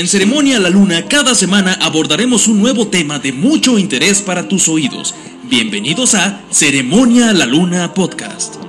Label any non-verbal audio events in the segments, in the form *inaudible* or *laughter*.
En Ceremonia a la Luna, cada semana abordaremos un nuevo tema de mucho interés para tus oídos. Bienvenidos a Ceremonia a la Luna Podcast.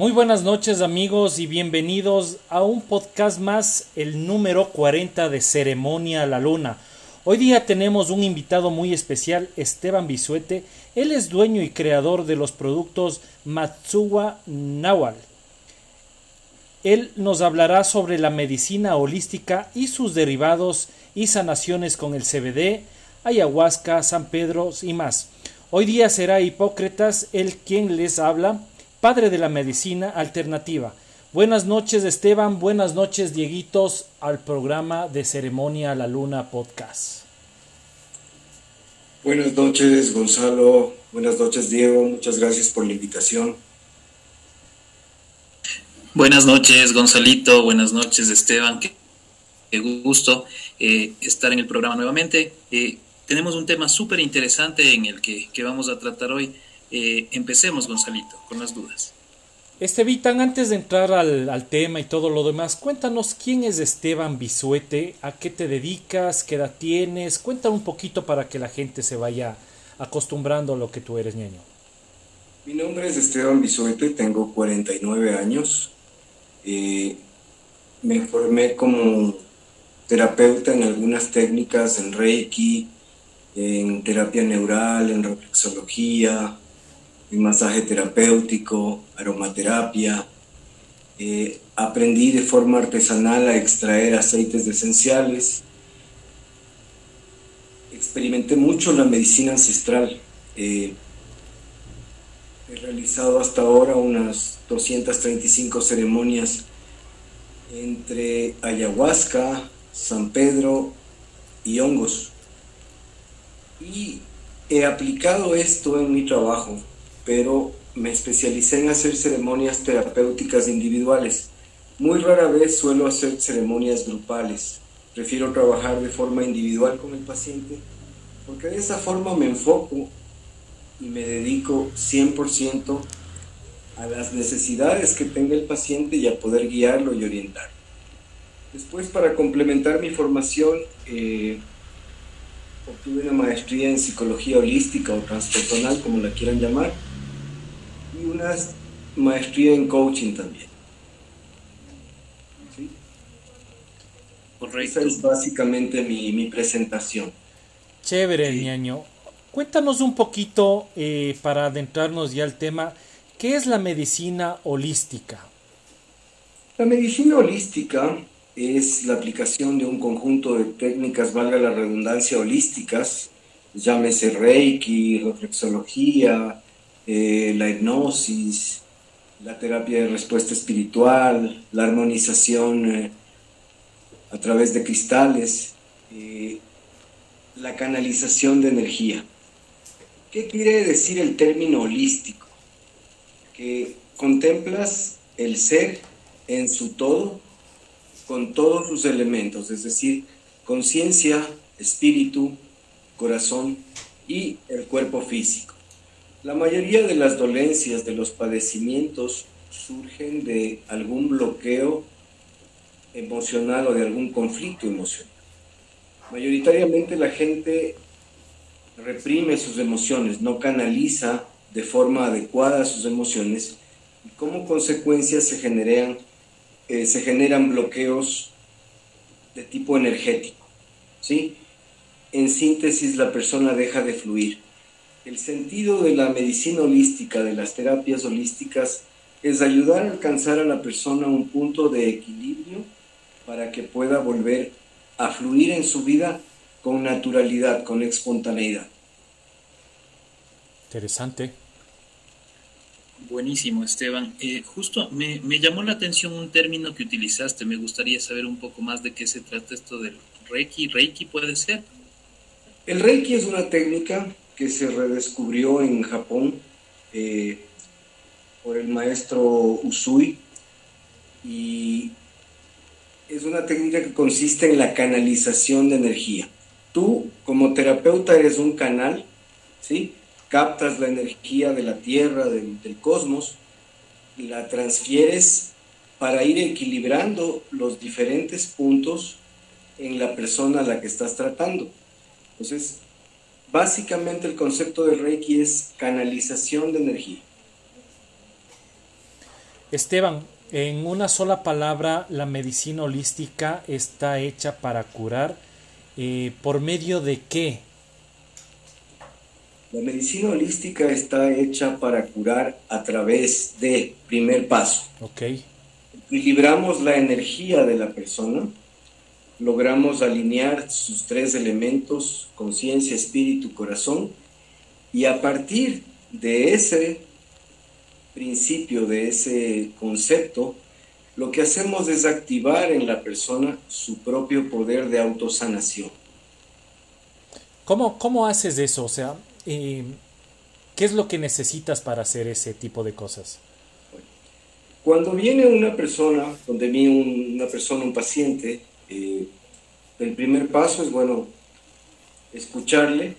Muy buenas noches amigos y bienvenidos a un podcast más, el número 40 de Ceremonia a la Luna. Hoy día tenemos un invitado muy especial, Esteban Bisuete. Él es dueño y creador de los productos Matsuwa Nawal. Él nos hablará sobre la medicina holística y sus derivados y sanaciones con el CBD, ayahuasca, San Pedro y más. Hoy día será Hipócrates el quien les habla padre de la medicina alternativa. Buenas noches Esteban, buenas noches Dieguitos al programa de Ceremonia a la Luna Podcast. Buenas noches Gonzalo, buenas noches Diego, muchas gracias por la invitación. Buenas noches Gonzalito, buenas noches Esteban, qué, gusto eh, estar en el programa nuevamente. Eh, tenemos un tema súper interesante en el que, que vamos a tratar hoy eh, empecemos, Gonzalito, con las dudas. Estevitan, antes de entrar al, tema y todo lo demás, cuéntanos quién es Esteban Bisuete, a qué te dedicas, qué edad tienes, cuéntame un poquito para que la gente se vaya acostumbrando a lo que tú eres, ñaño. Mi nombre es Esteban Bisuete, tengo 49 años. Eh, me formé como terapeuta en algunas técnicas, en Reiki, en terapia neural, en reflexología, masaje terapéutico, aromaterapia. Eh, aprendí de forma artesanal a extraer aceites esenciales. Experimenté mucho la medicina ancestral. Eh, he realizado hasta ahora unas 235 ceremonias entre ayahuasca, San Pedro y hongos. Y he aplicado esto en mi trabajo pero me especialicé en hacer ceremonias terapéuticas individuales. Muy rara vez suelo hacer ceremonias grupales. Prefiero trabajar de forma individual con el paciente porque de esa forma me enfoco y me dedico 100% a las necesidades que tenga el paciente y a poder guiarlo y orientarlo. Después, para complementar mi formación, eh, obtuve una maestría en psicología holística o transpersonal, como la quieran llamar, y una maestría en coaching también. ¿Sí? Esa es básicamente mi, presentación. Chévere, ñaño. Cuéntanos un poquito, eh, para adentrarnos ya al tema, ¿qué es la medicina holística? La medicina holística es la aplicación de un conjunto de técnicas, valga la redundancia, holísticas, llámese Reiki, reflexología, eh, la hipnosis, la terapia de respuesta espiritual, la armonización eh, a través de cristales, eh, la canalización de energía. ¿Qué quiere decir el término holístico? Que contemplas el ser en su todo, con todos sus elementos, es decir, conciencia, espíritu, corazón y el cuerpo físico. La mayoría de las dolencias, de los padecimientos, surgen de algún bloqueo emocional o de algún conflicto emocional. Mayoritariamente la gente reprime sus emociones, no canaliza de forma adecuada sus emociones y como consecuencia se generan, eh, se generan bloqueos de tipo energético. ¿sí? En síntesis, la persona deja de fluir. El sentido de la medicina holística, de las terapias holísticas, es ayudar a alcanzar a la persona un punto de equilibrio para que pueda volver a fluir en su vida con naturalidad, con espontaneidad. Interesante. Buenísimo, Esteban. Eh, justo me, llamó la atención un término que utilizaste. Me gustaría saber un poco más de qué se trata esto del Reiki. ¿Reiki puede ser? El Reiki es una técnica que se redescubrió en Japón eh, por el maestro Usui y es una técnica que consiste en la canalización de energía. Tú como terapeuta eres un canal, ¿sí? captas la energía de la Tierra, del, cosmos, y la transfieres para ir equilibrando los diferentes puntos en la persona a la que estás tratando. Entonces, básicamente el concepto de Reiki es canalización de energía. Esteban, en una sola palabra, la medicina holística está hecha para curar. Eh, ¿Por medio de qué? La medicina holística está hecha para curar a través de, primer paso. Ok. Equilibramos la energía de la persona, logramos alinear sus tres elementos, conciencia, espíritu, corazón, y a partir de ese principio, de ese concepto, lo que hacemos es activar en la persona su propio poder de autosanación. ¿Cómo, cómo haces eso? O sea, ¿qué es lo que necesitas para hacer ese tipo de cosas? Cuando viene una persona, donde viene una persona, un paciente, eh, el primer paso es, bueno, escucharle,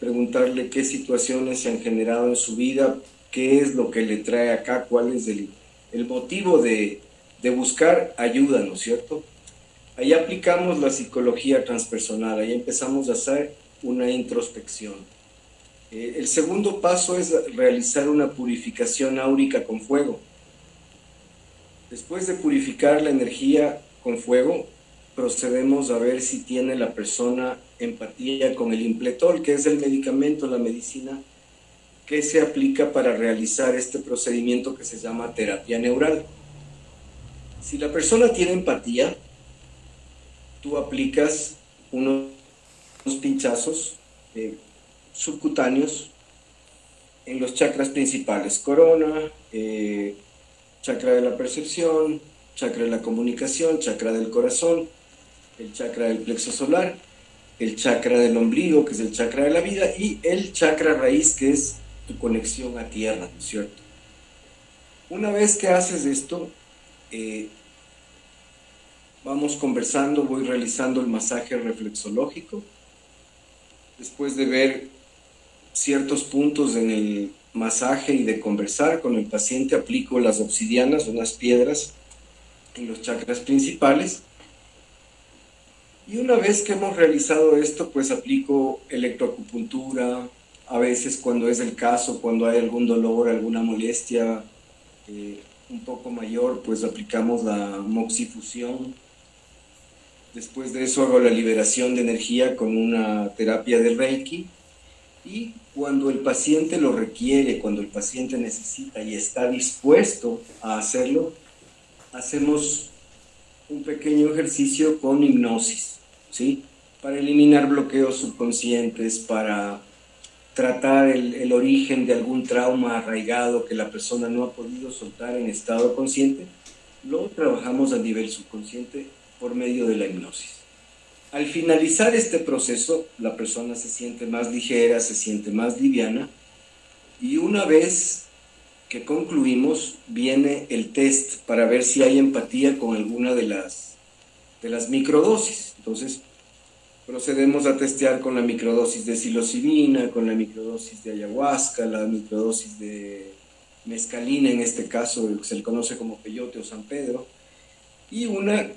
preguntarle qué situaciones se han generado en su vida, qué es lo que le trae acá, cuál es el, motivo de, buscar ayuda, ¿no es cierto? Ahí aplicamos la psicología transpersonal, ahí empezamos a hacer una introspección eh, el segundo paso es realizar una purificación áurica con fuego. Después de purificar la energía con fuego, procedemos a ver si tiene la persona empatía con el impletol, que es el medicamento, la medicina que se aplica para realizar este procedimiento que se llama terapia neural. Si la persona tiene empatía, tú aplicas unos, pinchazos eh, subcutáneos en los chakras principales, corona, eh, chakra de la percepción, chakra de la comunicación, chakra del corazón, el chakra del plexo solar, el chakra del ombligo, que es el chakra de la vida, y el chakra raíz, que es tu conexión a tierra, ¿no es cierto? Una vez que haces esto, eh, vamos conversando, voy realizando el masaje reflexológico, después de ver ciertos puntos en el masaje y de conversar con el paciente, aplico las obsidianas, unas piedras en los chakras principales. Y una vez que hemos realizado esto, pues aplico electroacupuntura, a veces cuando es el caso, cuando hay algún dolor, alguna molestia eh, un poco mayor, pues aplicamos la moxifusión. Después de eso hago la liberación de energía con una terapia de Reiki y cuando el paciente lo requiere, cuando el paciente necesita y está dispuesto a hacerlo, hacemos un pequeño ejercicio con hipnosis, ¿sí? Para eliminar bloqueos subconscientes, para tratar el, el, origen de algún trauma arraigado que la persona no ha podido soltar en estado consciente, lo trabajamos a nivel subconsciente por medio de la hipnosis. Al finalizar este proceso, la persona se siente más ligera, se siente más liviana y una vez que concluimos viene el test para ver si hay empatía con alguna de las, de las microdosis. Entonces, Procedemos a testear con la microdosis de psilocibina, con la microdosis de ayahuasca, la microdosis de mescalina, en este caso se le conoce como peyote o San Pedro, y una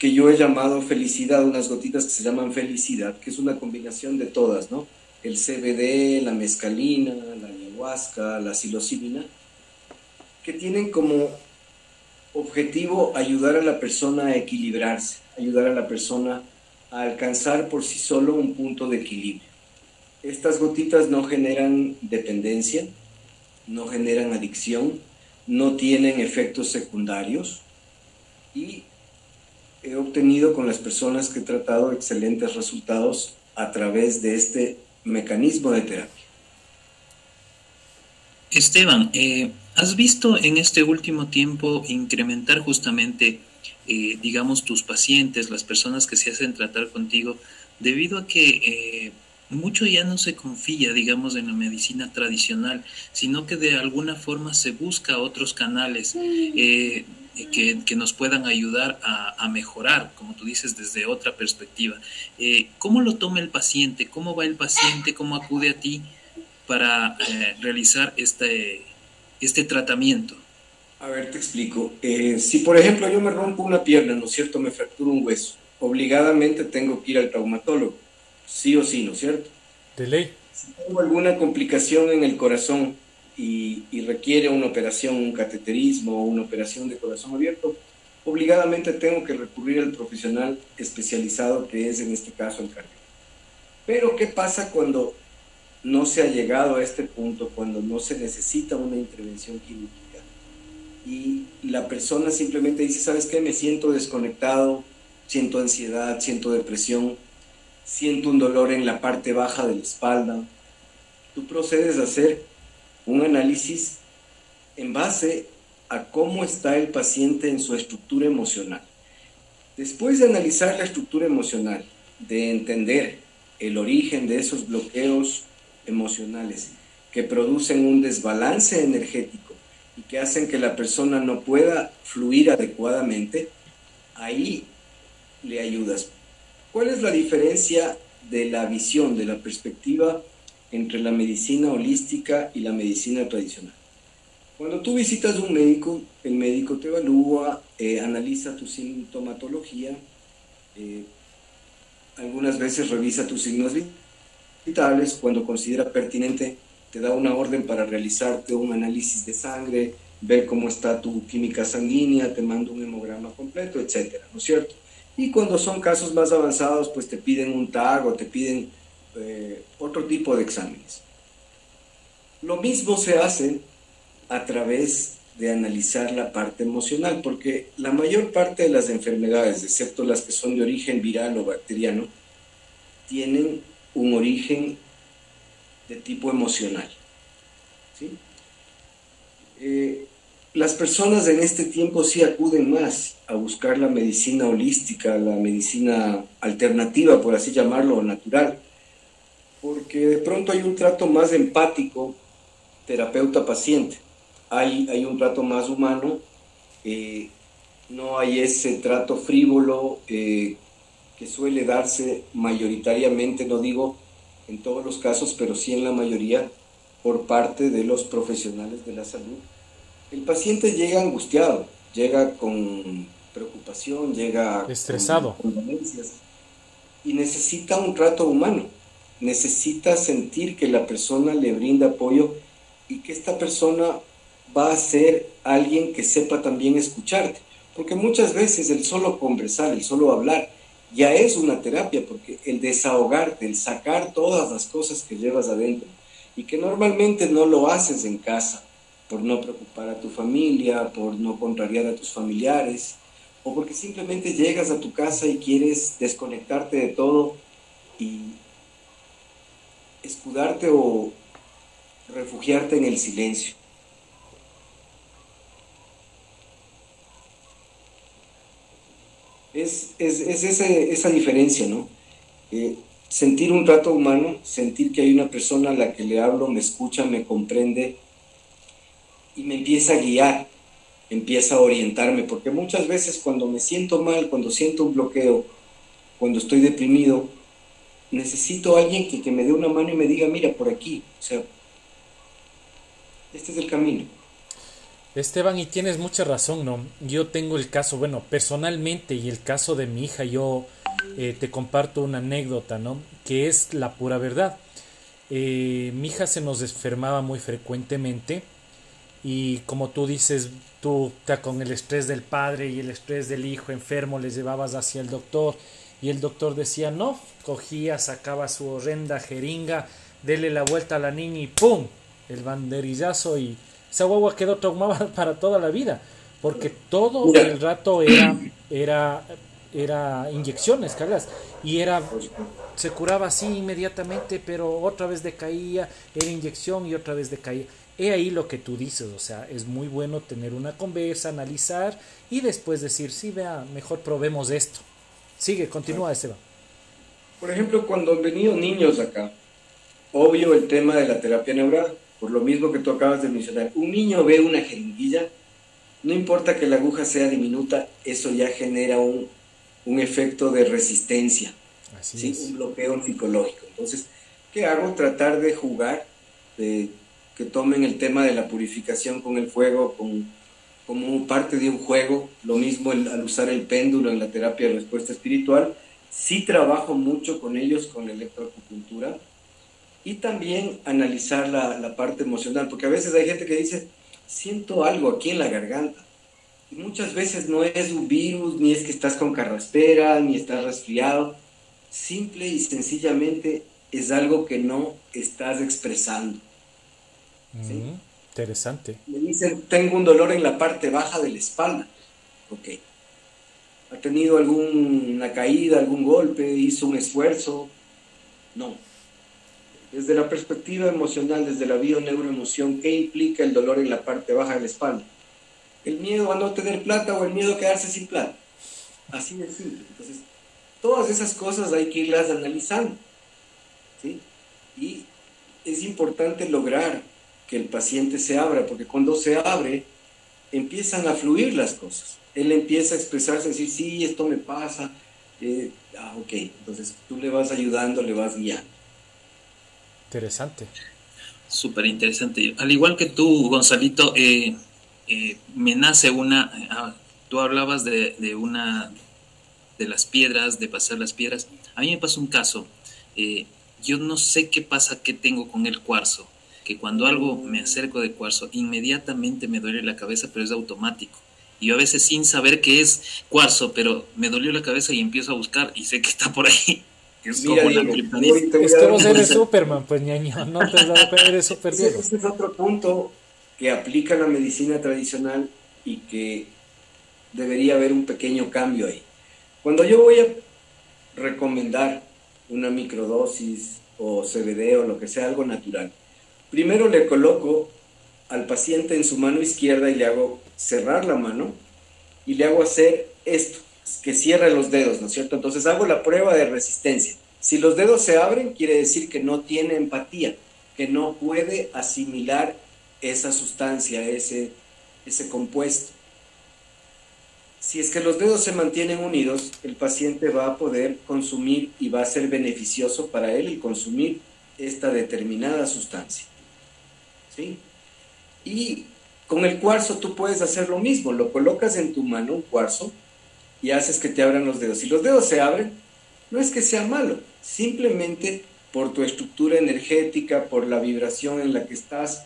que yo he llamado felicidad, unas gotitas que se llaman felicidad, que es una combinación de todas, ¿no? El CBD, la mescalina, la ayahuasca, la psilocibina, que tienen como objetivo ayudar a la persona a equilibrarse, ayudar a la persona a alcanzar por sí solo un punto de equilibrio. Estas gotitas no generan dependencia, no generan adicción, no tienen efectos secundarios y he obtenido con las personas que he tratado excelentes resultados a través de este mecanismo de terapia. Esteban, eh, ¿has visto en este último tiempo incrementar justamente, eh, digamos, tus pacientes, las personas que se hacen tratar contigo, debido a que eh, mucho ya no se confía, digamos, en la medicina tradicional, sino que de alguna forma se busca otros canales eh, que, nos puedan ayudar a, mejorar, como tú dices, desde otra perspectiva. Eh, ¿Cómo lo toma el paciente? ¿Cómo va el paciente? ¿Cómo acude a ti para realizar este, este tratamiento? A ver, te explico. si, por ejemplo, yo me rompo una pierna, ¿no es cierto? Me fracturo un hueso. Obligadamente tengo que ir al traumatólogo sí o sí, ¿no es cierto? De ley. Si tengo alguna complicación en el corazón y, requiere una operación, un cateterismo o una operación de corazón abierto, obligadamente tengo que recurrir al profesional especializado que es en este caso el cardiólogo. Pero ¿qué pasa cuando no se ha llegado a este punto, cuando no se necesita una intervención quirúrgica? Y la persona simplemente dice, ¿sabes qué? Me siento desconectado, siento ansiedad, siento depresión, siento un dolor en la parte baja de la espalda. Tú procedes a hacer un análisis en base a cómo está el paciente en su estructura emocional. Después de analizar la estructura emocional, de entender el origen de esos bloqueos emocionales que producen un desbalance energético hacen que la persona no pueda fluir adecuadamente, ahí le ayudas. ¿Cuál es la diferencia de la visión, de la perspectiva entre la medicina holística y la medicina tradicional? Cuando tú visitas un médico, el médico te evalúa, eh, analiza tu sintomatología, eh, algunas veces revisa tus signos vitales, cuando considera pertinente te da una orden para realizarte un análisis de sangre, ver cómo está tu química sanguínea, te manda un hemograma completo, etcétera, ¿no es cierto? Y cuando son casos más avanzados, pues te piden un tag o te piden eh, otro tipo de exámenes. Lo mismo se hace a través de analizar la parte emocional, porque la mayor parte de las enfermedades, excepto las que son de origen viral o bacteriano, tienen un origen de tipo emocional. ¿sí? Eh, las personas en este tiempo sí acuden más a buscar la medicina holística, la medicina alternativa, por así llamarlo, natural, porque de pronto hay un trato más empático, terapeuta-paciente, hay, hay un trato más humano, eh, no hay ese trato frívolo eh, que suele darse mayoritariamente, no digo en todos los casos, pero sí en la mayoría, por parte de los profesionales de la salud. El paciente llega angustiado, llega con preocupación, llega estresado. con y necesita un trato humano, necesita sentir que la persona le brinda apoyo y que esta persona va a ser alguien que sepa también escucharte, porque muchas veces el solo conversar, el solo hablar, ya es una terapia, porque el desahogarte, el sacar todas las cosas que llevas adentro y que normalmente no lo haces en casa, por no preocupar a tu familia, por no contrariar a tus familiares, o porque simplemente llegas a tu casa y quieres desconectarte de todo y escudarte o refugiarte en el silencio. Es, esa, diferencia, ¿no? Eh, sentir un trato humano, sentir que hay una persona a la que le hablo, me escucha, me comprende, y me empieza a guiar, empieza a orientarme, porque muchas veces cuando me siento mal, cuando siento un bloqueo, cuando estoy deprimido, necesito a alguien que, que me dé una mano y me diga, mira, por aquí. O sea, este es el camino. Esteban, y tienes mucha razón, ¿no? Yo tengo el caso, bueno, personalmente y el caso de mi hija, yo eh, te comparto una anécdota, ¿no? Que es la pura verdad. Eh, mi hija se nos enfermaba muy frecuentemente y como tú dices, tú con el estrés del padre y el estrés del hijo enfermo les llevabas hacia el doctor y el doctor decía no, cogía, sacaba su horrenda jeringa, dele la vuelta a la niña y ¡pum! el banderillazo y esa guagua quedó traumada *laughs* para toda la vida, porque todo el rato era, era, era inyecciones, Carlas, y era, se curaba así inmediatamente, pero otra vez decaía, era inyección y otra vez decaía. He ahí lo que tú dices, o sea, es muy bueno tener una conversa, analizar y después decir, sí, vea, mejor probemos esto. Sigue, continúa, Esteban. Por ejemplo, cuando han venido niños acá, obvio el tema de la terapia neural por lo mismo que tú acabas de mencionar. Un niño ve una jeringuilla, no importa que la aguja sea diminuta, eso ya genera un, efecto de resistencia, un bloqueo psicológico. Entonces, ¿qué hago? Tratar de jugar, de que tomen el tema de la purificación con el fuego como parte de un juego, lo mismo al usar el péndulo en la terapia de respuesta espiritual. Sí trabajo mucho con ellos con la electroacupuntura, y también analizar la, parte emocional, porque a veces hay gente que dice, siento algo aquí en la garganta. Muchas veces no es un virus, ni es que estás con carraspera, ni estás resfriado. Simple y sencillamente es algo que no estás expresando. Mm, interesante. Me dicen, tengo un dolor en la parte baja de la espalda. Ok. ¿Ha tenido alguna caída, algún golpe? ¿Hizo un esfuerzo? No desde la perspectiva emocional, desde la bio-neuroemoción, ¿qué implica el dolor en la parte baja de la espalda? El miedo a no tener plata o el miedo a quedarse sin plata. Así de simple. Entonces, todas esas cosas hay que irlas analizando. ¿sí? Y es importante lograr que el paciente se abra, porque cuando se abre, empiezan a fluir las cosas. Él empieza a expresarse, a decir, sí, esto me pasa. Eh, ah, ok, entonces tú le vas ayudando, le vas guiando. Interesante. Súper interesante. Al igual que tú, Gonzalito, eh, eh, me nace una, ah, tú hablabas de, de, una, de las piedras, de pasar las piedras. A mí me pasó un caso. Eh, yo no sé qué pasa, qué tengo con el cuarzo. Que cuando algo me acerco de cuarzo, inmediatamente me duele la cabeza, pero es automático. Y yo a veces sin saber qué es cuarzo, pero me dolió la cabeza y empiezo a buscar y sé que está por ahí. *laughs* Es como Es que vos eres Superman, pues ñaño, no te das eres *laughs* super Ese es otro punto que aplica la medicina tradicional y que debería haber un pequeño cambio ahí. Cuando yo voy a recomendar una microdosis o CBD o lo que sea, algo natural, primero le coloco al paciente en su mano izquierda y le hago cerrar la mano y le hago hacer esto que cierre los dedos, ¿no es cierto? Entonces hago la prueba de resistencia. Si los dedos se abren, quiere decir que no tiene empatía, que no puede asimilar esa sustancia, ese, ese compuesto. Si es que los dedos se mantienen unidos, el paciente va a poder consumir y va a ser beneficioso para él el consumir esta determinada sustancia. ¿Sí? Y con el cuarzo tú puedes hacer lo mismo, lo colocas en tu mano, un cuarzo, y haces que te abran los dedos. Si los dedos se abren, no es que sea malo, simplemente por tu estructura energética, por la vibración en la que estás,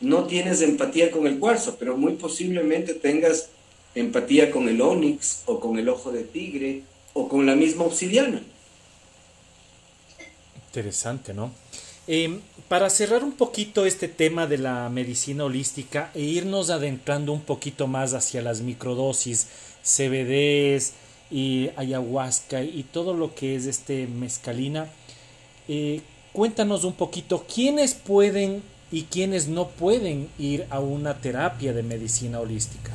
no tienes empatía con el cuarzo, pero muy posiblemente tengas empatía con el onix o con el ojo de tigre o con la misma obsidiana. Interesante, ¿no? Em, para cerrar un poquito este tema de la medicina holística e irnos adentrando un poquito más hacia las microdosis, CBDs y ayahuasca y todo lo que es este mezcalina. Eh, cuéntanos un poquito quiénes pueden y quiénes no pueden ir a una terapia de medicina holística.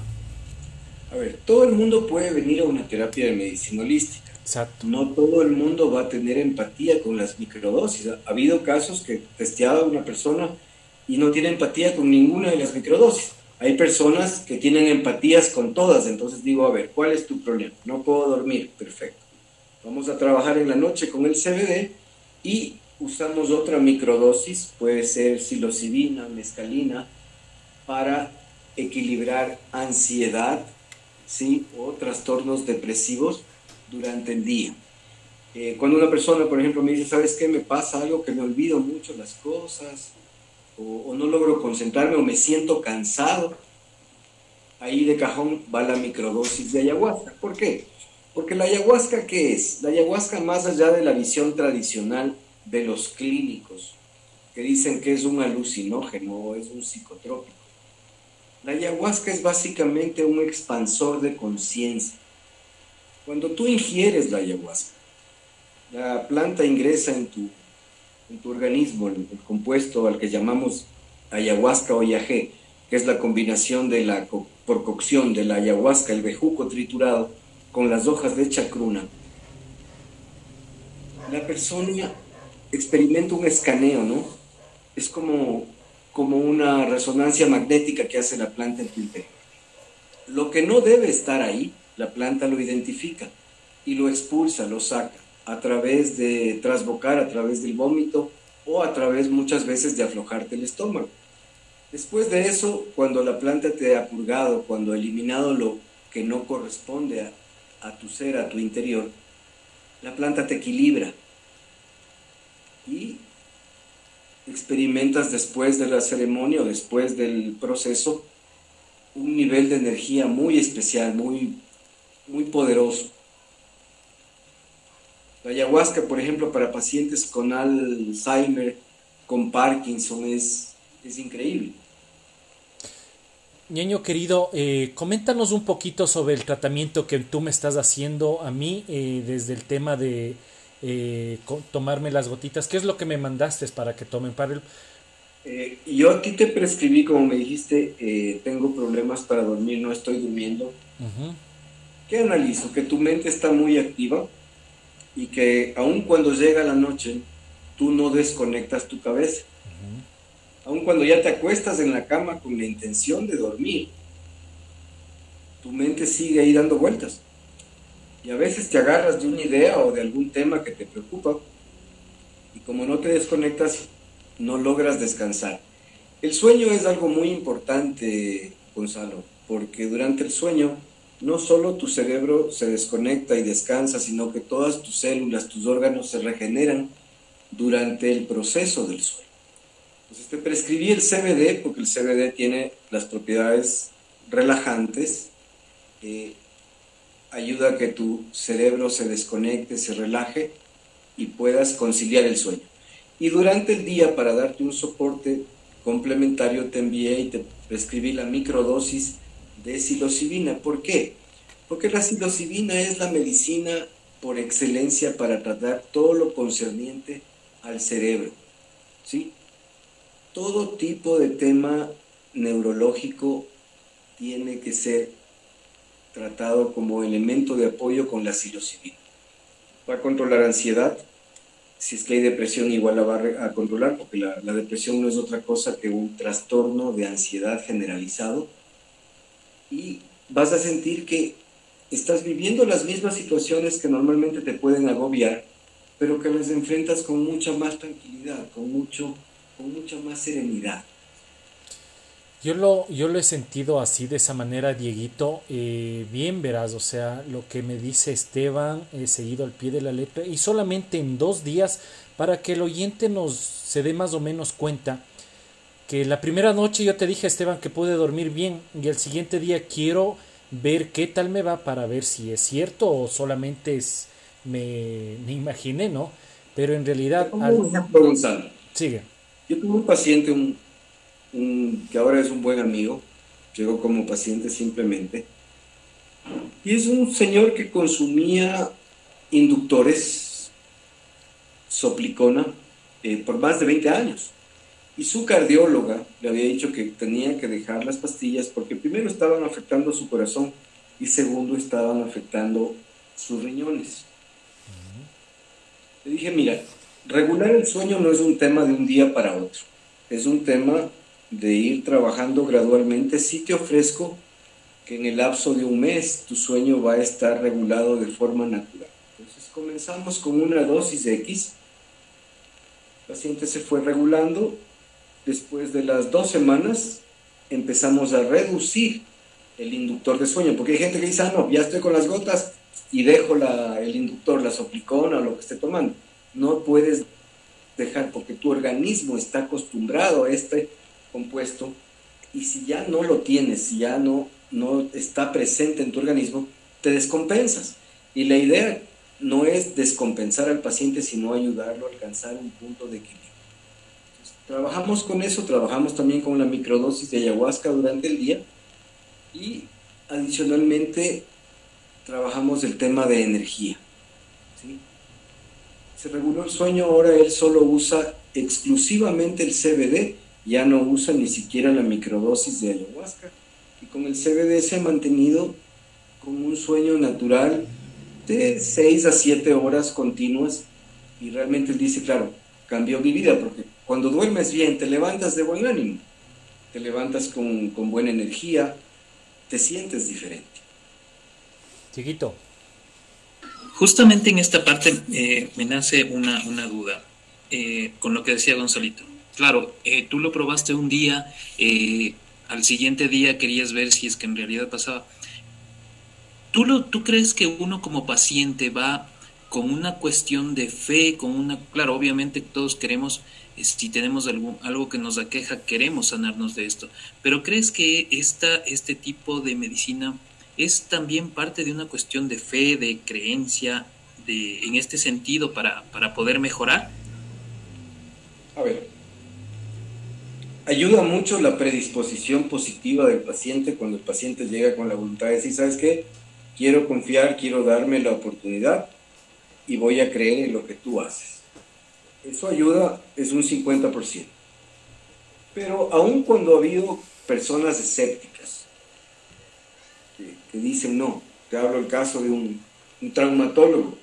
A ver, todo el mundo puede venir a una terapia de medicina holística. Exacto. No todo el mundo va a tener empatía con las microdosis. Ha habido casos que testeaba una persona y no tiene empatía con ninguna de las microdosis. Hay personas que tienen empatías con todas, entonces digo, a ver, ¿cuál es tu problema? No puedo dormir, perfecto. Vamos a trabajar en la noche con el CBD Y usamos otra microdosis, puede ser psilocibina, mescalina, para equilibrar ansiedad ¿sí? o trastornos depresivos durante el día. Eh, cuando una persona, por ejemplo, me dice, ¿sabes qué? Me pasa algo que me olvido mucho las cosas, o, no logro concentrarme, o me siento cansado, ahí de cajón va la microdosis de ayahuasca. ¿Por qué? Porque la ayahuasca, ¿qué es? La ayahuasca, más allá de la visión tradicional de los clínicos, que dicen que es un alucinógeno o es un psicotrópico. La ayahuasca es básicamente un expansor de conciencia. Cuando tú ingieres la ayahuasca, la planta ingresa en tu, en tu organismo el, compuesto al que llamamos ayahuasca o yagé, que es la combinación de la, por cocción de la ayahuasca, el bejuco triturado, con las hojas de chacruna. La persona experimenta un escaneo, ¿no? Es como, como una resonancia magnética que hace la planta en tu. Lo que no debe estar ahí, la planta lo identifica y lo expulsa, lo saca a través de trasbocar, a través del vómito o a través muchas veces de aflojarte el estómago. Después de eso, cuando la planta te ha purgado, cuando ha eliminado lo que no corresponde a, a tu ser, a tu interior, la planta te equilibra y experimentas después de la ceremonia o después del proceso un nivel de energía muy especial, muy, muy poderoso. La ayahuasca, por ejemplo, para pacientes con Alzheimer, con Parkinson, es, es increíble. Ñeño querido, eh, coméntanos un poquito sobre el tratamiento que tú me estás haciendo a mí eh, desde el tema de eh, tomarme las gotitas. ¿Qué es lo que me mandaste para que tomen para el... yo a ti te prescribí, como me dijiste, tengo problemas para dormir, no estoy durmiendo. ¿Qué analizo? Que tu mente está muy activa y que aun cuando llega la noche, tú no desconectas tu cabeza. Aun cuando ya te acuestas en la cama con la intención de dormir, tu mente sigue ahí dando vueltas. Y a veces te agarras de una idea o de algún tema que te preocupa y como no te desconectas, no logras descansar. El sueño es algo muy importante, Gonzalo, porque durante el sueño no solo tu cerebro se desconecta y descansa, sino que todas tus células, tus órganos se regeneran durante el proceso del sueño. Entonces te prescribí el CBD porque el CBD tiene las propiedades relajantes, ayuda a que tu cerebro se desconecte, se relaje y puedas conciliar el sueño. Y durante el día, para darte un soporte complementario, te envié y te prescribí la microdosis de psilocibina. ¿Por qué? Porque la psilocibina es la medicina por excelencia para tratar todo lo concerniente al cerebro. ¿sí? Todo tipo de tema neurológico tiene que ser tratado como elemento de apoyo con la psilocibina. Va a controlar ansiedad, si es que hay depresión igual la va a controlar, porque la, la depresión no es otra cosa que un trastorno de ansiedad generalizado y vas a sentir que estás viviendo las mismas situaciones que normalmente te pueden agobiar, pero que las enfrentas con mucha más tranquilidad, con, mucho, con mucha más serenidad. Yo lo, yo lo he sentido así, de esa manera, Dieguito. Eh, bien verás, o sea, lo que me dice Esteban, he seguido al pie de la letra, y solamente en dos días, para que el oyente nos se dé más o menos cuenta que la primera noche yo te dije, Esteban, que pude dormir bien y el siguiente día quiero ver qué tal me va para ver si es cierto o solamente es, me, me imaginé, ¿no? Pero en realidad... Sigue. Yo tuve un paciente un, que ahora es un buen amigo, llegó como paciente simplemente, y es un señor que consumía inductores, soplicona, eh, por más de 20 años. Y su cardióloga le había dicho que tenía que dejar las pastillas porque primero estaban afectando su corazón y segundo estaban afectando sus riñones. Le dije, mira, regular el sueño no es un tema de un día para otro, es un tema de ir trabajando gradualmente. Sí te ofrezco que en el lapso de un mes tu sueño va a estar regulado de forma natural. Entonces comenzamos con una dosis X El paciente se fue regulando. Después de las dos semanas empezamos a reducir el inductor de sueño, porque hay gente que dice, ah, no, ya estoy con las gotas y dejo la, el inductor, la soplicona lo que esté tomando. No puedes dejar porque tu organismo está acostumbrado a este compuesto y si ya no lo tienes, si ya no, no está presente en tu organismo, te descompensas. Y la idea no es descompensar al paciente, sino ayudarlo a alcanzar un punto de equilibrio. trabajamos con eso, trabajamos también con la microdosis de ayahuasca durante el día y adicionalmente trabajamos el tema de energía. Se reguló el sueño, ahora él solo usa exclusivamente el CBD, ya no usa ni siquiera la microdosis de ayahuasca. Y con el CBD se ha mantenido con un sueño natural de 6 a 7 horas continuas y realmente él dice, claro, cambió mi vida porque cuando duermes bien te levantas de buen ánimo, te levantas con, con buena energía, te sientes diferente. Chiquito. Justamente en esta parte eh, me nace una, una duda eh, con lo que decía Gonzalito. Claro, eh, tú lo probaste un día, al siguiente día querías ver si es que en realidad pasaba. ¿Tú, lo, ¿Tú crees que uno como paciente va con una cuestión de fe, con una... Claro, obviamente todos queremos, si tenemos algo, algo que nos aqueja, queremos sanarnos de esto, pero ¿crees que esta, este tipo de medicina es también parte de una cuestión de fe, de creencia, de, en este sentido para, para poder mejorar? A ver, ayuda mucho la predisposición positiva del paciente cuando el paciente llega con la voluntad de decir, ¿sabes qué? quiero confiar, quiero darme la oportunidad y voy a creer en lo que tú haces. Eso ayuda, es un 50%. Pero aun cuando ha habido personas escépticas que, dicen no, te hablo el caso de un, un traumatólogo,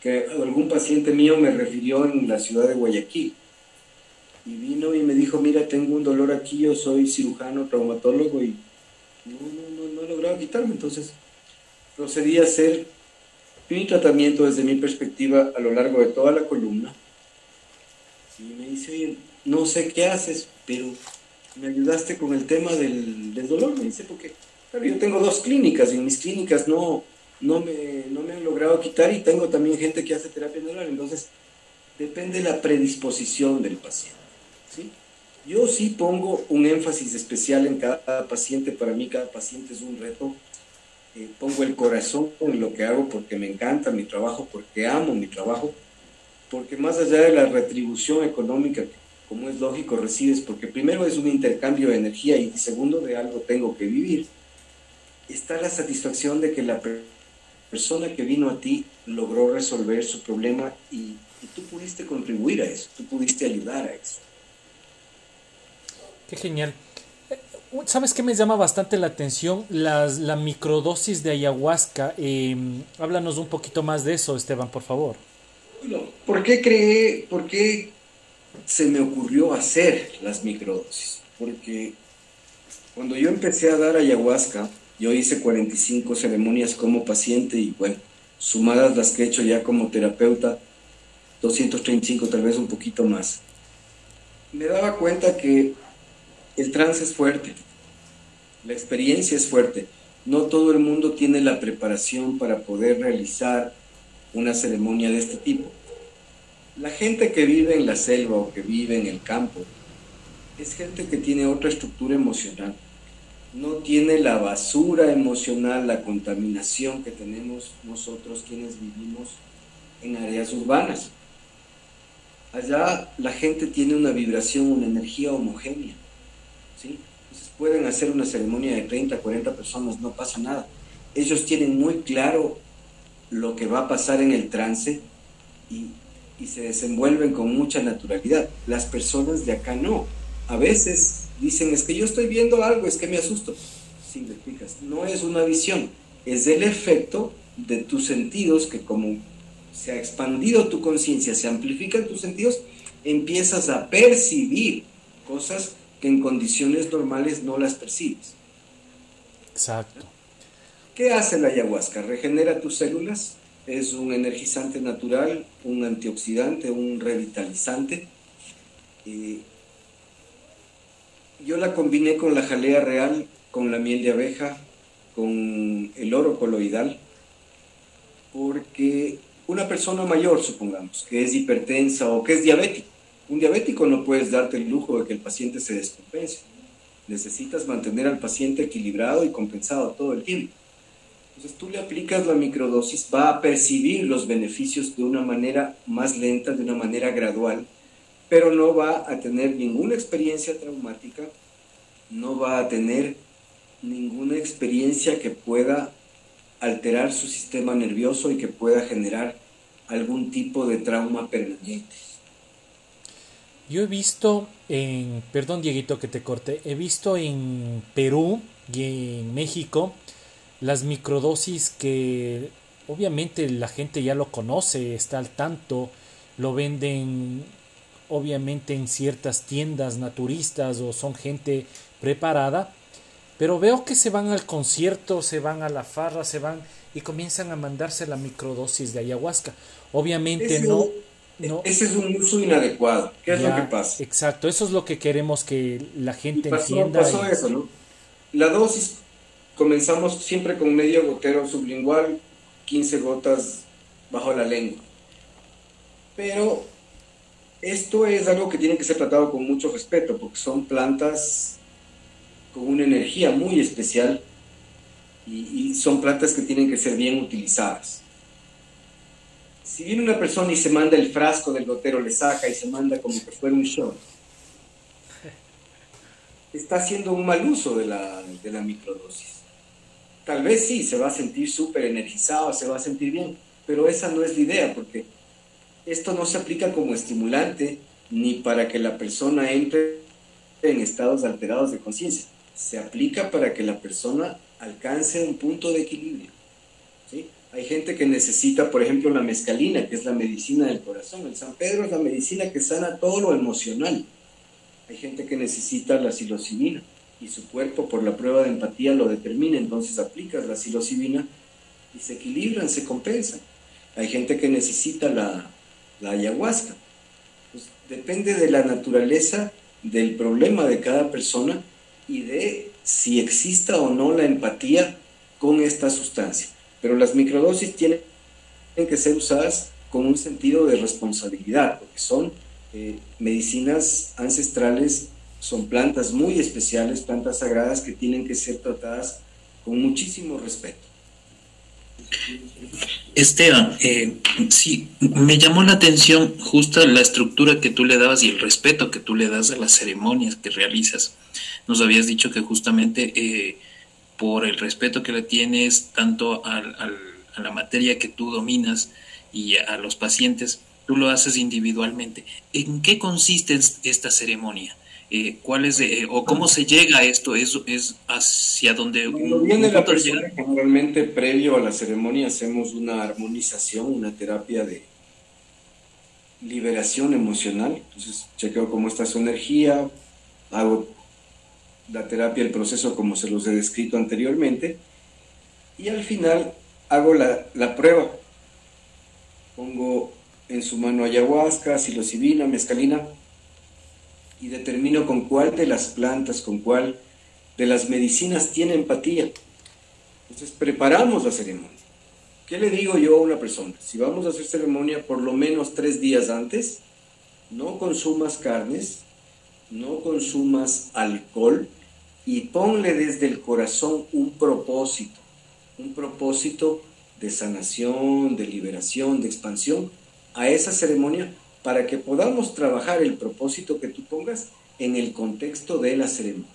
que algún paciente mío me refirió en la ciudad de Guayaquil y vino y me dijo, mira, tengo un dolor aquí, yo soy cirujano, traumatólogo y no, no, no, no he logrado quitarme, entonces procedí a hacer mi tratamiento desde mi perspectiva a lo largo de toda la columna. Y me dice, oye, no sé qué haces, pero me ayudaste con el tema del, dolor. Me dice, porque yo tengo dos clínicas y en mis clínicas no, no, me, no me han logrado quitar y tengo también gente que hace terapia neural. Entonces, depende de la predisposición del paciente. ¿Sí? Yo sí pongo un énfasis especial en cada paciente. Para mí cada paciente es un reto eh, pongo el corazón en lo que hago porque me encanta mi trabajo, porque amo mi trabajo, porque más allá de la retribución económica como es lógico, recibes, porque primero es un intercambio de energía y segundo de algo tengo que vivir, está la satisfacción de que la persona que vino a ti logró resolver su problema y, y tú pudiste contribuir a eso, tú pudiste ayudar a eso. Qué genial. ¿Sabes qué me llama bastante la atención? Las, la microdosis de ayahuasca. Em, háblanos un poquito más de eso, Esteban, por favor. ¿por qué creé, por qué se me ocurrió hacer las microdosis? Porque cuando yo empecé a dar ayahuasca, yo hice 45 ceremonias como paciente y bueno, sumadas las que he hecho ya como terapeuta, 235 tal vez un poquito más. Me daba cuenta que el trance es fuerte, la experiencia es fuerte. No todo el mundo tiene la preparación para poder realizar una ceremonia de este tipo. La gente que vive en la selva o que vive en el campo es gente que tiene otra estructura emocional. No tiene la basura emocional, la contaminación que tenemos nosotros quienes vivimos en áreas urbanas. Allá la gente tiene una vibración, una energía homogénea. Pueden hacer una ceremonia de 30, 40 personas, no pasa nada. Ellos tienen muy claro lo que va a pasar en el trance y, se desenvuelven con mucha naturalidad. Las personas de acá no. A veces dicen, es que yo estoy viendo algo, es que me asusto. No es una visión, es el efecto de tus sentidos que como se ha expandido tu conciencia, se amplifican tus sentidos, empiezas a percibir cosas que en condiciones normales no las percibes. Exacto. ¿Qué hace la ayahuasca? Regenera tus células, es un energizante natural, un antioxidante, un revitalizante, Eh, yo la combiné con la jalea real, con la miel de abeja, con el oro coloidal, porque una persona mayor, supongamos, que es hipertensa o que es diabético, un diabético no puedes darte el lujo de que el paciente se descompense. Necesitas mantener al paciente equilibrado y compensado todo el tiempo. Entonces tú le aplicas la microdosis, va a percibir los beneficios de una manera más lenta, de una manera gradual, pero no va a tener ninguna experiencia traumática, no va a tener ninguna experiencia que pueda alterar su sistema nervioso y que pueda generar algún tipo de trauma permanente. Yo he visto en, perdón Dieguito que te corte, he visto en Perú y en México las microdosis que obviamente la gente ya lo conoce, está al tanto, lo venden obviamente en ciertas tiendas naturistas o son gente preparada, pero veo que se van al concierto, se van a la farra, se van y comienzan a mandarse la microdosis de ayahuasca. Obviamente no, no, Ese es un uso inadecuado. ¿Qué es lo que pasa? Exacto, eso es lo que queremos que la gente entienda. Pasó eso, ¿no? La dosis comenzamos siempre con medio gotero sublingual, 15 gotas bajo la lengua. Pero esto es algo que tiene que ser tratado con mucho respeto, porque son plantas con una energía muy especial y, son plantas que tienen que ser bien utilizadas. Si viene una persona y se manda el frasco del gotero, le saca y se manda como que fuera un show, está haciendo un mal uso de la, de la microdosis. Tal vez sí, se va a sentir súper energizado, se va a sentir bien, pero esa no es la idea, porque esto no se aplica como estimulante ni para que la persona entre en estados alterados de conciencia. Se aplica para que la persona alcance un punto de equilibrio. Hay gente que necesita, por ejemplo, la mescalina, que es la medicina del corazón. El San Pedro es la medicina que sana todo lo emocional. Hay gente que necesita la psilocibina y su cuerpo por la prueba de empatía lo determina, entonces aplicas la psilocibina y se equilibran, se compensan. Hay gente que necesita la, la ayahuasca. Pues depende de la naturaleza del problema de cada persona y de si exista o no la empatía con esta sustancia. Pero las microdosis tienen que ser usadas con un sentido de responsabilidad, porque son eh, medicinas ancestrales, son plantas muy especiales, plantas sagradas que tienen que ser tratadas con muchísimo respeto. Esteban, eh, sí, me llamó la atención justo la estructura que tú le dabas y el respeto que tú le das a las ceremonias que realizas. Nos habías dicho que justamente eh, por el respeto que le tienes tanto a la materia que tú dominas y a los pacientes, tú lo haces individualmente. ¿En qué consiste esta ceremonia? Eh, cuál es eh, o cómo se llega a esto es, es hacia donde Cuando viene la persona generalmente previo a la ceremonia hacemos una armonización una terapia de liberación emocional entonces chequeo cómo está su energía hago la terapia el proceso como se los he descrito anteriormente y al final hago la, la prueba pongo en su mano ayahuasca psilocibina mescalina y determino con cuál de las plantas, con cuál de las medicinas tiene empatía. Entonces preparamos la ceremonia. ¿Qué le digo yo a una persona? Si vamos a hacer ceremonia por lo menos tres días antes, no consumas carnes, no consumas alcohol y ponle desde el corazón un propósito, un propósito de sanación, de liberación, de expansión a esa ceremonia para que podamos trabajar el propósito que tú pongas en el contexto de la ceremonia.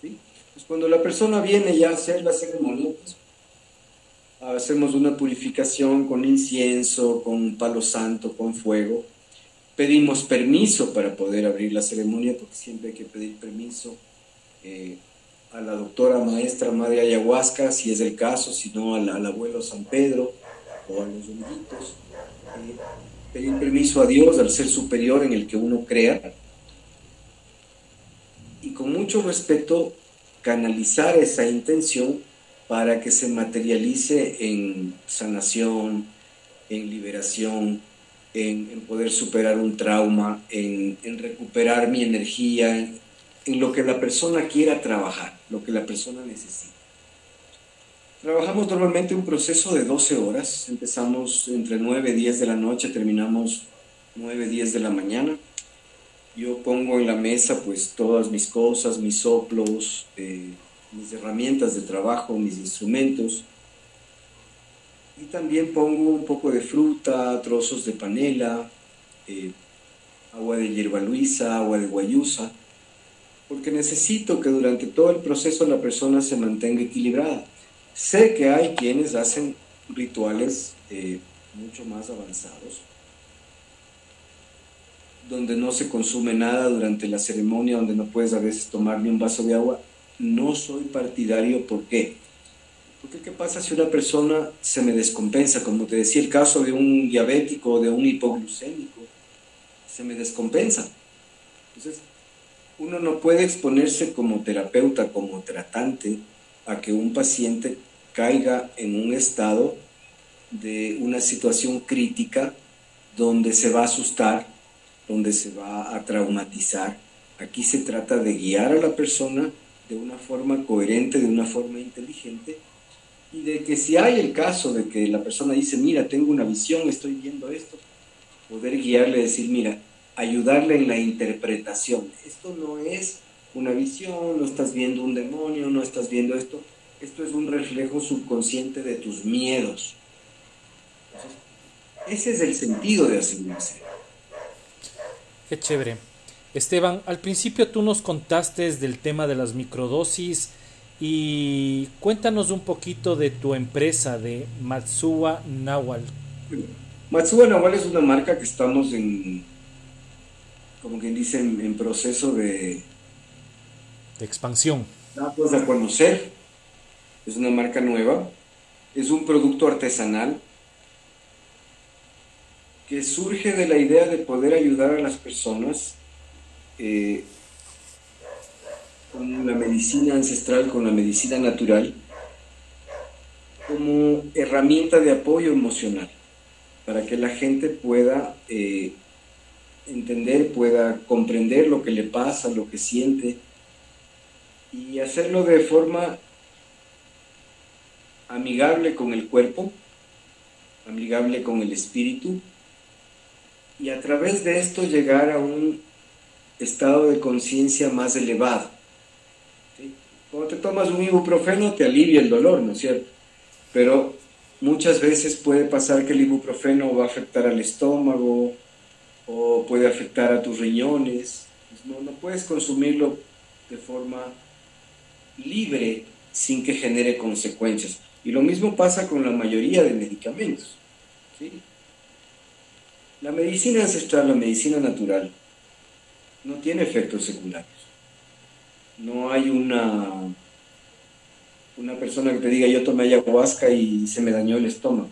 Pues cuando la persona viene ya a hacer la ceremonia, pues, hacemos una purificación con incienso, con palo santo, con fuego. Pedimos permiso para poder abrir la ceremonia, porque siempre hay que pedir permiso eh, a la doctora maestra Madre Ayahuasca, si es el caso, si no al, abuelo San Pedro o a los benditos. Eh, pedir permiso a Dios, al ser superior en el que uno crea, y con mucho respeto canalizar esa intención para que se materialice en sanación, en liberación, en, poder superar un trauma, en, recuperar mi energía, en, lo que la persona quiera trabajar, lo que la persona necesita. Trabajamos normalmente un proceso de 12 horas, empezamos entre 9 y 10 de la noche, terminamos 9 y 10 de la mañana. Yo pongo en la mesa pues todas mis cosas, mis soplos, eh, mis herramientas de trabajo, mis instrumentos. Y también pongo un poco de fruta, trozos de panela, eh, agua de hierba luisa, agua de guayusa, porque necesito que durante todo el proceso la persona se mantenga equilibrada. Sé que hay quienes hacen rituales eh, mucho más avanzados, donde no se consume nada durante la ceremonia, donde no puedes a veces tomar ni un vaso de agua. No soy partidario, ¿por qué? Porque ¿qué pasa si una persona se me descompensa? Como te decía, el caso de un diabético o de un hipoglucémico, se me descompensa. Entonces, uno no puede exponerse como terapeuta, como tratante, a que un paciente caiga en un estado de una situación crítica donde se va a asustar, donde se va a traumatizar. Aquí se trata de guiar a la persona de una forma coherente, de una forma inteligente, y de que si hay el caso de que la persona dice, mira, tengo una visión, estoy viendo esto, poder guiarle, decir, mira, ayudarle en la interpretación. Esto no es una visión, no estás viendo un demonio, no estás viendo esto, esto es un reflejo subconsciente de tus miedos. ese es el sentido de una Qué chévere. Esteban, al principio tú nos contaste del tema de las microdosis y cuéntanos un poquito de tu empresa de Matsuwa Nawal. Matsuwa Nawal es una marca que estamos en, como quien dice, en, proceso de, de expansión. Datos a conocer. Es una marca nueva. Es un producto artesanal que surge de la idea de poder ayudar a las personas eh, con la medicina ancestral, con la medicina natural, como herramienta de apoyo emocional, para que la gente pueda eh, entender, pueda comprender lo que le pasa, lo que siente, y hacerlo de forma amigable con el cuerpo, amigable con el espíritu, y a través de esto llegar a un estado de conciencia más elevado. Cuando te tomas un ibuprofeno te alivia el dolor, ¿no es cierto? Pero muchas veces puede pasar que el ibuprofeno va a afectar al estómago o puede afectar a tus riñones. Pues no, no puedes consumirlo de forma libre sin que genere consecuencias. Y lo mismo pasa con la mayoría de medicamentos. La medicina ancestral, la medicina natural, no tiene efectos secundarios. No hay una, una persona que te diga yo tomé ayahuasca y se me dañó el estómago.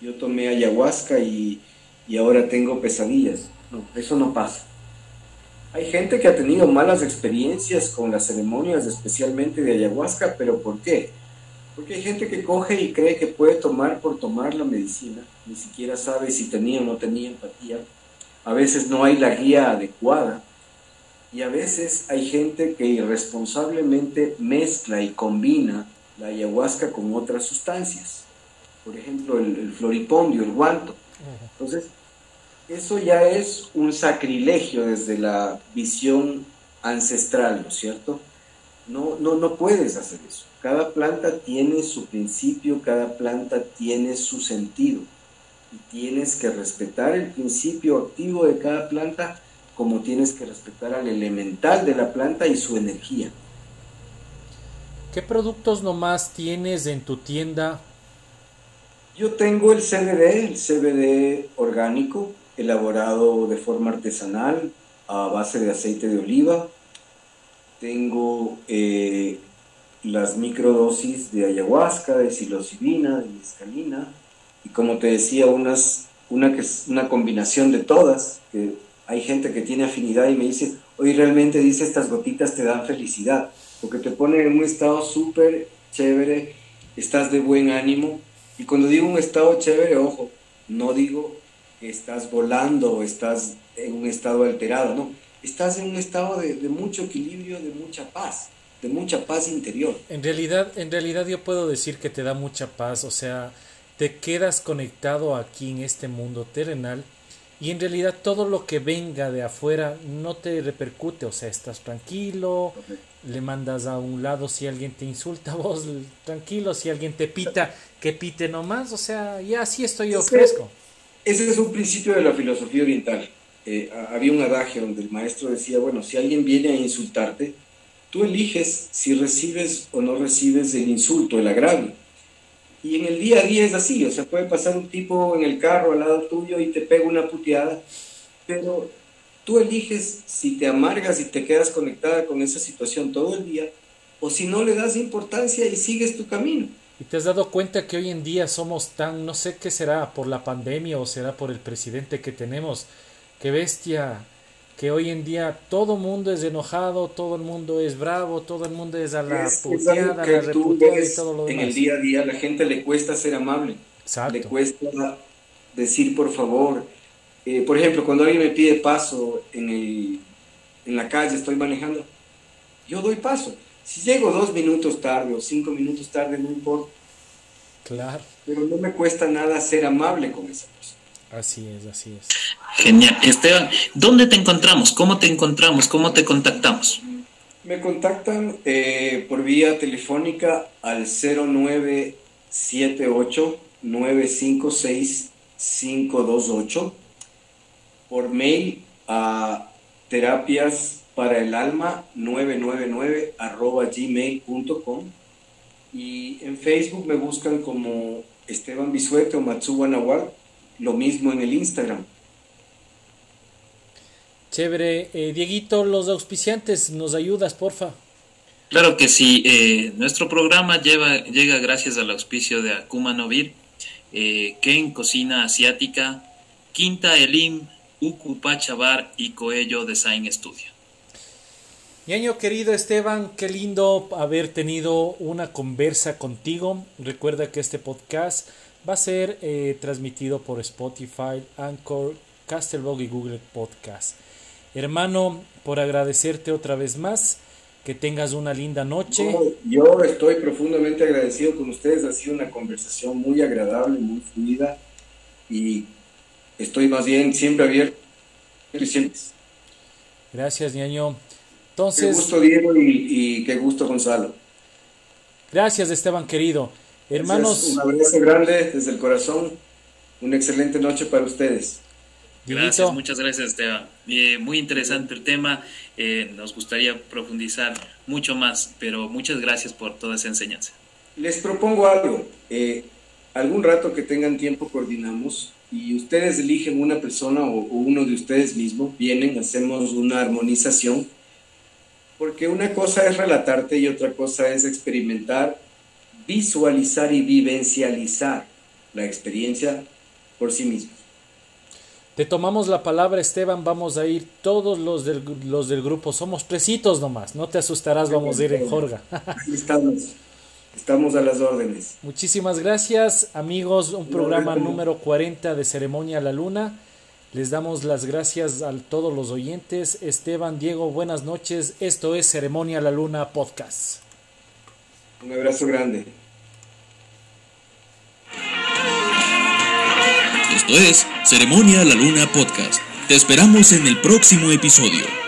Yo tomé ayahuasca y, y ahora tengo pesadillas. No, eso no pasa. Hay gente que ha tenido malas experiencias con las ceremonias, especialmente de ayahuasca, pero ¿por qué? Porque hay gente que coge y cree que puede tomar por tomar la medicina, ni siquiera sabe si tenía o no tenía empatía. A veces no hay la guía adecuada y a veces hay gente que irresponsablemente mezcla y combina la ayahuasca con otras sustancias. Por ejemplo, el, floripondio, el guanto. Entonces, eso ya es un sacrilegio desde la visión ancestral, ¿no es cierto? No, no, no puedes hacer eso. Cada planta tiene su principio, cada planta tiene su sentido. Y tienes que respetar el principio activo de cada planta como tienes que respetar al elemental de la planta y su energía. ¿Qué productos nomás tienes en tu tienda? Yo tengo el CBD, el CBD orgánico, elaborado de forma artesanal a base de aceite de oliva. Tengo eh, las microdosis de ayahuasca, de psilocibina, de mescalina, y como te decía, unas, una, que es una combinación de todas, que hay gente que tiene afinidad y me dice, hoy realmente dice estas gotitas te dan felicidad, porque te pone en un estado súper chévere, estás de buen ánimo, y cuando digo un estado chévere, ojo, no digo que estás volando o estás en un estado alterado, no, estás en un estado de, de mucho equilibrio, de mucha paz, de mucha paz interior. En realidad, en realidad yo puedo decir que te da mucha paz, o sea, te quedas conectado aquí en este mundo terrenal y en realidad todo lo que venga de afuera no te repercute, o sea, estás tranquilo, le mandas a un lado si alguien te insulta, *laughs* vos tranquilo, si alguien te pita, que pite nomás, o sea, ya así estoy yo fresco. Ese es un principio de la filosofía oriental. Eh, había un adagio donde el maestro decía, bueno, si alguien viene a insultarte, tú eliges si recibes o no recibes el insulto, el agravio. Y en el día a día es así, o sea, puede pasar un tipo en el carro al lado tuyo y te pega una puteada, pero tú eliges si te amargas y te quedas conectada con esa situación todo el día, o si no le das importancia y sigues tu camino. ¿Y te has dado cuenta que hoy en día somos tan, no sé qué será, por la pandemia o será por el presidente que tenemos, qué bestia, que hoy en día todo el mundo es enojado, todo el mundo es bravo, todo el mundo es a la puteada, a la reputeada y todo lo demás. En el día a día la gente le cuesta ser amable, le cuesta decir por favor. Eh, por ejemplo, cuando alguien me pide paso en, el, en la calle, estoy manejando, yo doy paso. Si llego dos minutos tarde o cinco minutos tarde, no importa. Claro. Pero no me cuesta nada ser amable con esa persona. Así es, así es. Genial. Esteban, ¿dónde te encontramos? ¿Cómo te encontramos? ¿Cómo te contactamos? Me contactan eh, por vía telefónica al 0978-956-528, por mail a terapias para el alma 999 arroba gmail.com y en Facebook me buscan como Esteban Bisuete o Matsuba Nahual lo mismo en el Instagram. Chévere. Eh, Dieguito, los auspiciantes, ¿nos ayudas, porfa? Claro que sí. Eh, nuestro programa lleva, llega gracias al auspicio de Akuma Novir, eh, Ken Cocina Asiática, Quinta Elim, Uku Pachabar y Coello Design Studio. Ñaño querido Esteban, qué lindo haber tenido una conversa contigo. Recuerda que este podcast va a ser eh, transmitido por Spotify, Anchor, Castlebog y Google Podcast. Hermano, por agradecerte otra vez más, que tengas una linda noche. yo estoy profundamente agradecido con ustedes, ha sido una conversación muy agradable, muy fluida y estoy más bien siempre abierto y siempre. Gracias, ñaño. Entonces, qué gusto Diego y, y qué gusto Gonzalo. Gracias, Esteban querido. Hermanos. un abrazo grande desde el corazón. Una excelente noche para ustedes. Gracias, muchas gracias Esteban. Eh, muy interesante el tema. Eh, nos gustaría profundizar mucho más, pero muchas gracias por toda esa enseñanza. Les propongo algo. Eh, algún rato que tengan tiempo coordinamos y ustedes eligen una persona o, o uno de ustedes mismos, vienen, hacemos una armonización, porque una cosa es relatarte y otra cosa es experimentar visualizar y vivencializar la experiencia por sí mismos. Te tomamos la palabra, Esteban. Vamos a ir todos los del, los del grupo. Somos tresitos nomás. No te asustarás, vamos a ir en Jorga. estamos. Estamos a las órdenes. Muchísimas gracias, amigos. Un programa número 40 de Ceremonia a la Luna. Les damos las gracias a todos los oyentes. Esteban, Diego, buenas noches. Esto es Ceremonia a la Luna Podcast. Un abrazo grande. Esto es Ceremonia la Luna Podcast. Te esperamos en el próximo episodio.